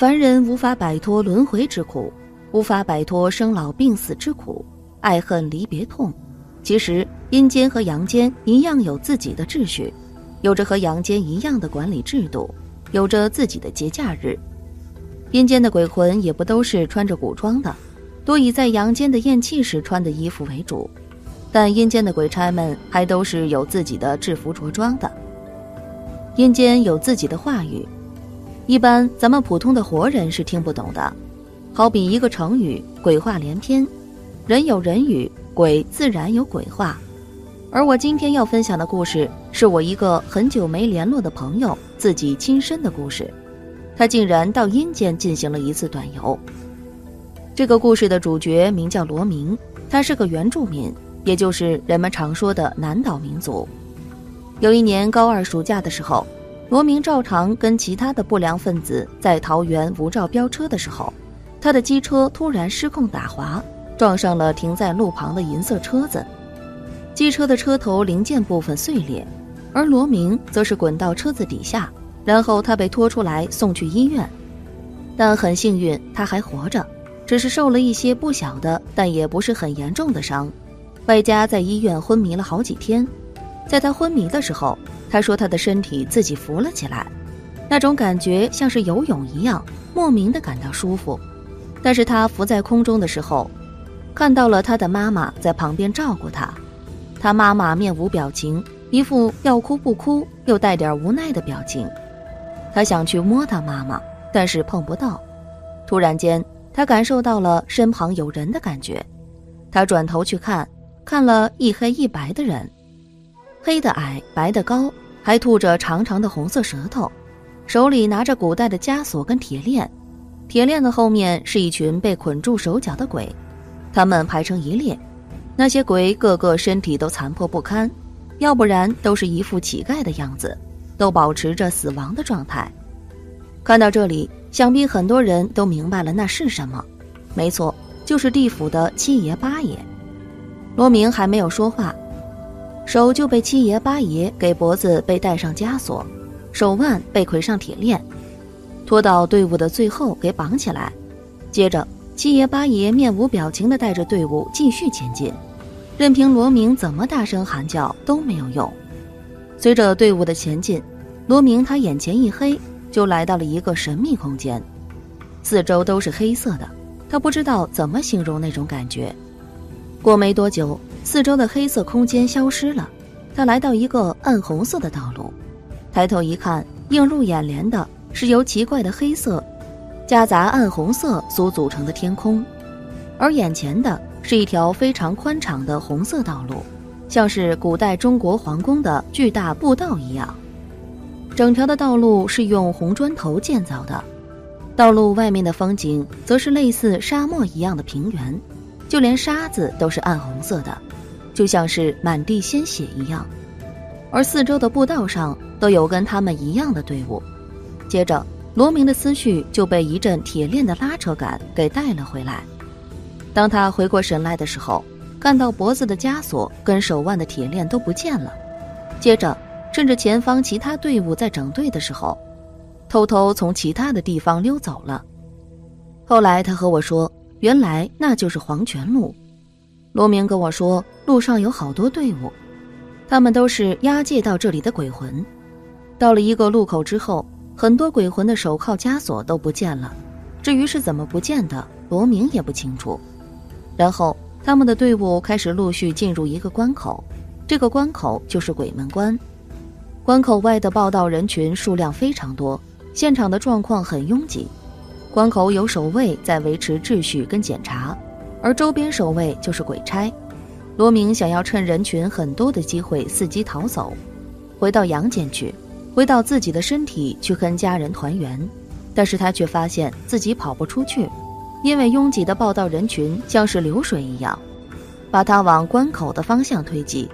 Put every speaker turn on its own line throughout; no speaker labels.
凡人无法摆脱轮回之苦，无法摆脱生老病死之苦，爱恨离别痛。其实阴间和阳间一样有自己的秩序，有着和阳间一样的管理制度，有着自己的节假日。阴间的鬼魂也不都是穿着古装的，多以在阳间的咽气时穿的衣服为主。但阴间的鬼差们还都是有自己的制服着装的。阴间有自己的话语。一般咱们普通的活人是听不懂的，好比一个成语“鬼话连篇”，人有人语，鬼自然有鬼话。而我今天要分享的故事，是我一个很久没联络的朋友自己亲身的故事。他竟然到阴间进行了一次短游。这个故事的主角名叫罗明，他是个原住民，也就是人们常说的南岛民族。有一年高二暑假的时候。罗明照常跟其他的不良分子在桃园无照飙车的时候，他的机车突然失控打滑，撞上了停在路旁的银色车子，机车的车头零件部分碎裂，而罗明则是滚到车子底下，然后他被拖出来送去医院，但很幸运他还活着，只是受了一些不小的，但也不是很严重的伤，外加在医院昏迷了好几天，在他昏迷的时候。他说：“他的身体自己浮了起来，那种感觉像是游泳一样，莫名的感到舒服。但是他浮在空中的时候，看到了他的妈妈在旁边照顾他。他妈妈面无表情，一副要哭不哭又带点无奈的表情。他想去摸他妈妈，但是碰不到。突然间，他感受到了身旁有人的感觉。他转头去看，看了一黑一白的人。”黑的矮，白的高，还吐着长长的红色舌头，手里拿着古代的枷锁跟铁链，铁链的后面是一群被捆住手脚的鬼，他们排成一列，那些鬼个个身体都残破不堪，要不然都是一副乞丐的样子，都保持着死亡的状态。看到这里，想必很多人都明白了那是什么，没错，就是地府的七爷八爷。罗明还没有说话。手就被七爷八爷给脖子被戴上枷锁，手腕被捆上铁链，拖到队伍的最后给绑起来。接着，七爷八爷面无表情地带着队伍继续前进，任凭罗明怎么大声喊叫都没有用。随着队伍的前进，罗明他眼前一黑，就来到了一个神秘空间，四周都是黑色的，他不知道怎么形容那种感觉。过没多久。四周的黑色空间消失了，他来到一个暗红色的道路，抬头一看，映入眼帘的是由奇怪的黑色夹杂暗红色所组成的天空，而眼前的是一条非常宽敞的红色道路，像是古代中国皇宫的巨大步道一样。整条的道路是用红砖头建造的，道路外面的风景则是类似沙漠一样的平原。就连沙子都是暗红色的，就像是满地鲜血一样。而四周的步道上都有跟他们一样的队伍。接着，罗明的思绪就被一阵铁链的拉扯感给带了回来。当他回过神来的时候，看到脖子的枷锁跟手腕的铁链都不见了。接着，趁着前方其他队伍在整队的时候，偷偷从其他的地方溜走了。后来，他和我说。原来那就是黄泉路，罗明跟我说，路上有好多队伍，他们都是押解到这里的鬼魂。到了一个路口之后，很多鬼魂的手铐枷锁都不见了，至于是怎么不见的，罗明也不清楚。然后他们的队伍开始陆续进入一个关口，这个关口就是鬼门关。关口外的报道人群数量非常多，现场的状况很拥挤。关口有守卫在维持秩序跟检查，而周边守卫就是鬼差。罗明想要趁人群很多的机会伺机逃走，回到阳间去，回到自己的身体去跟家人团圆。但是他却发现自己跑不出去，因为拥挤的报道人群像是流水一样，把他往关口的方向推挤。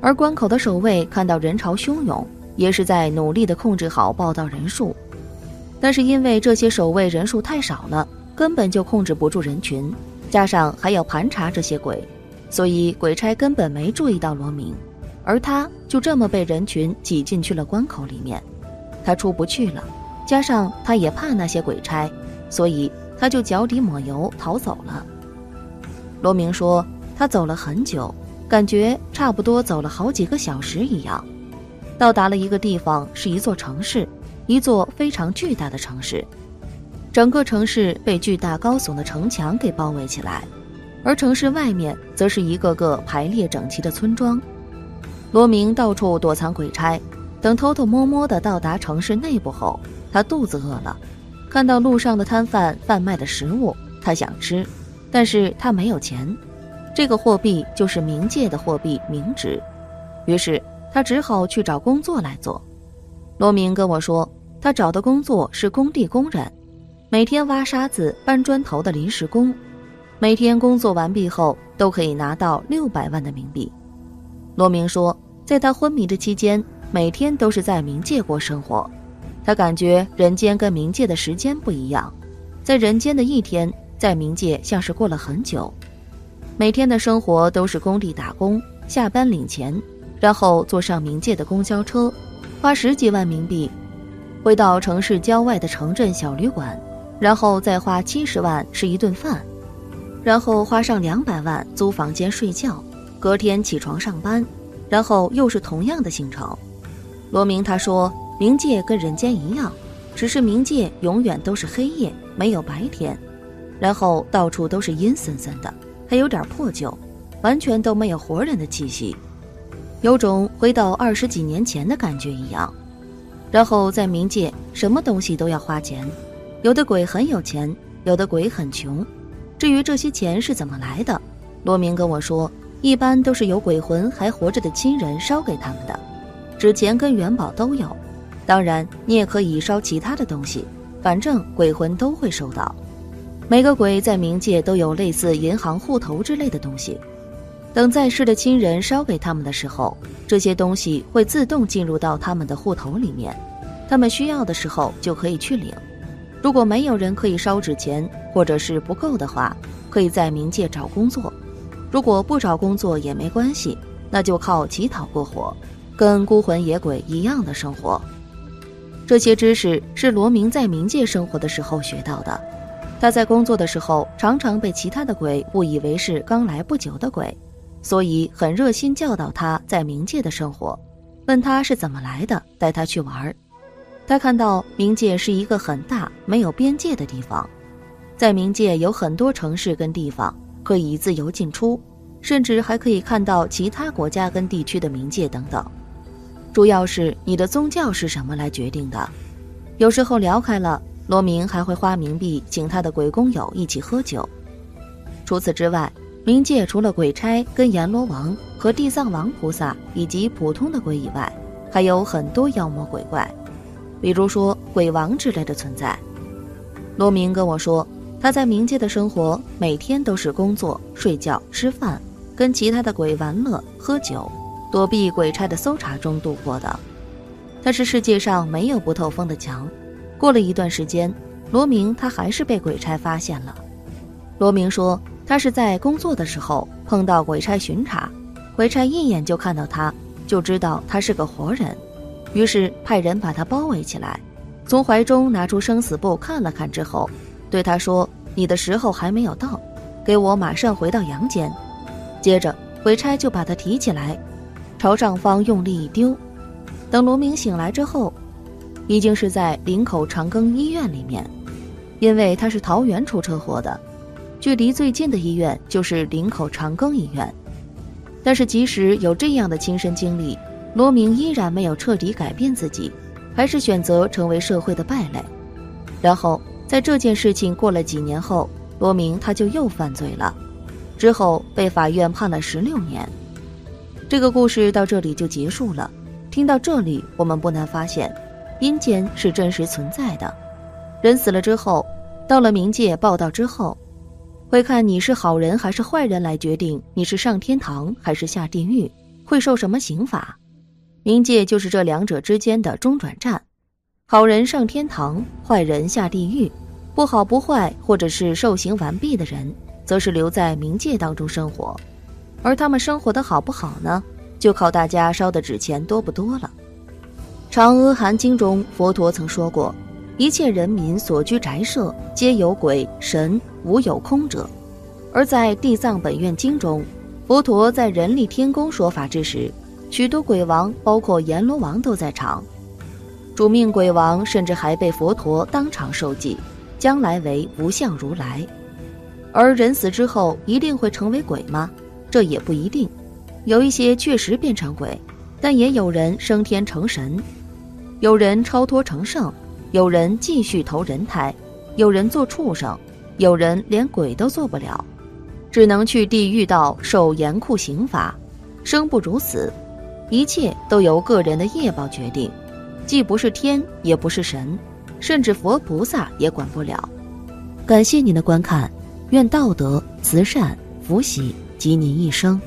而关口的守卫看到人潮汹涌，也是在努力的控制好报道人数。但是因为这些守卫人数太少了，根本就控制不住人群，加上还要盘查这些鬼，所以鬼差根本没注意到罗明，而他就这么被人群挤进去了关口里面，他出不去了，加上他也怕那些鬼差，所以他就脚底抹油逃走了。罗明说，他走了很久，感觉差不多走了好几个小时一样。到达了一个地方，是一座城市，一座非常巨大的城市。整个城市被巨大高耸的城墙给包围起来，而城市外面则是一个个排列整齐的村庄。罗明到处躲藏鬼差，等偷偷摸摸地到达城市内部后，他肚子饿了，看到路上的摊贩贩卖的食物，他想吃，但是他没有钱，这个货币就是冥界的货币冥纸，于是他只好去找工作来做。罗明跟我说，他找的工作是工地工人。每天挖沙子、搬砖头的临时工，每天工作完毕后都可以拿到六百万的冥币。罗明说，在他昏迷的期间，每天都是在冥界过生活。他感觉人间跟冥界的时间不一样，在人间的一天，在冥界像是过了很久。每天的生活都是工地打工，下班领钱，然后坐上冥界的公交车，花十几万冥币，回到城市郊外的城镇小旅馆。然后再花七十万吃一顿饭，然后花上两百万租房间睡觉，隔天起床上班，然后又是同样的行程。罗明他说，冥界跟人间一样，只是冥界永远都是黑夜，没有白天，然后到处都是阴森森的，还有点破旧，完全都没有活人的气息，有种回到二十几年前的感觉一样。然后在冥界，什么东西都要花钱。有的鬼很有钱，有的鬼很穷。至于这些钱是怎么来的，罗明跟我说，一般都是由鬼魂还活着的亲人烧给他们的，纸钱跟元宝都有。当然，你也可以烧其他的东西，反正鬼魂都会收到。每个鬼在冥界都有类似银行户头之类的东西，等在世的亲人烧给他们的时候，这些东西会自动进入到他们的户头里面，他们需要的时候就可以去领。如果没有人可以烧纸钱，或者是不够的话，可以在冥界找工作。如果不找工作也没关系，那就靠乞讨过活，跟孤魂野鬼一样的生活。这些知识是罗明在冥界生活的时候学到的。他在工作的时候，常常被其他的鬼误以为是刚来不久的鬼，所以很热心教导他在冥界的生活，问他是怎么来的，带他去玩儿。他看到冥界是一个很大、没有边界的地方，在冥界有很多城市跟地方可以自由进出，甚至还可以看到其他国家跟地区的冥界等等。主要是你的宗教是什么来决定的。有时候聊开了，罗明还会花冥币请他的鬼工友一起喝酒。除此之外，冥界除了鬼差跟阎罗王和地藏王菩萨以及普通的鬼以外，还有很多妖魔鬼怪。比如说鬼王之类的存在，罗明跟我说，他在冥界的生活每天都是工作、睡觉、吃饭，跟其他的鬼玩乐、喝酒，躲避鬼差的搜查中度过的。但是世界上没有不透风的墙。过了一段时间，罗明他还是被鬼差发现了。罗明说，他是在工作的时候碰到鬼差巡查，鬼差一眼就看到他，就知道他是个活人。于是派人把他包围起来，从怀中拿出生死簿看了看之后，对他说：“你的时候还没有到，给我马上回到阳间。”接着鬼差就把他提起来，朝上方用力一丢。等罗明醒来之后，已经是在林口长庚医院里面，因为他是桃园出车祸的，距离最近的医院就是林口长庚医院。但是即使有这样的亲身经历。罗明依然没有彻底改变自己，还是选择成为社会的败类。然后在这件事情过了几年后，罗明他就又犯罪了，之后被法院判了十六年。这个故事到这里就结束了。听到这里，我们不难发现，阴间是真实存在的。人死了之后，到了冥界报道之后，会看你是好人还是坏人来决定你是上天堂还是下地狱，会受什么刑罚。冥界就是这两者之间的中转站，好人上天堂，坏人下地狱，不好不坏或者是受刑完毕的人，则是留在冥界当中生活。而他们生活的好不好呢？就靠大家烧的纸钱多不多了。《嫦娥含经》中，佛陀曾说过：“一切人民所居宅舍皆有鬼神，无有空者。而在《地藏本愿经》中，佛陀在人力天宫说法之时，许多鬼王，包括阎罗王都在场。主命鬼王甚至还被佛陀当场受记，将来为无相如来。而人死之后一定会成为鬼吗？这也不一定。有一些确实变成鬼，但也有人升天成神，有人超脱成圣，有人继续投人胎，有人做畜生，有人连鬼都做不了。只能去地狱道受严酷刑罚，生不如死，一切都由个人的业报决定，既不是天，也不是神，甚至佛菩萨也管不了。感谢您的观看，愿道德、慈善、福喜及您一生。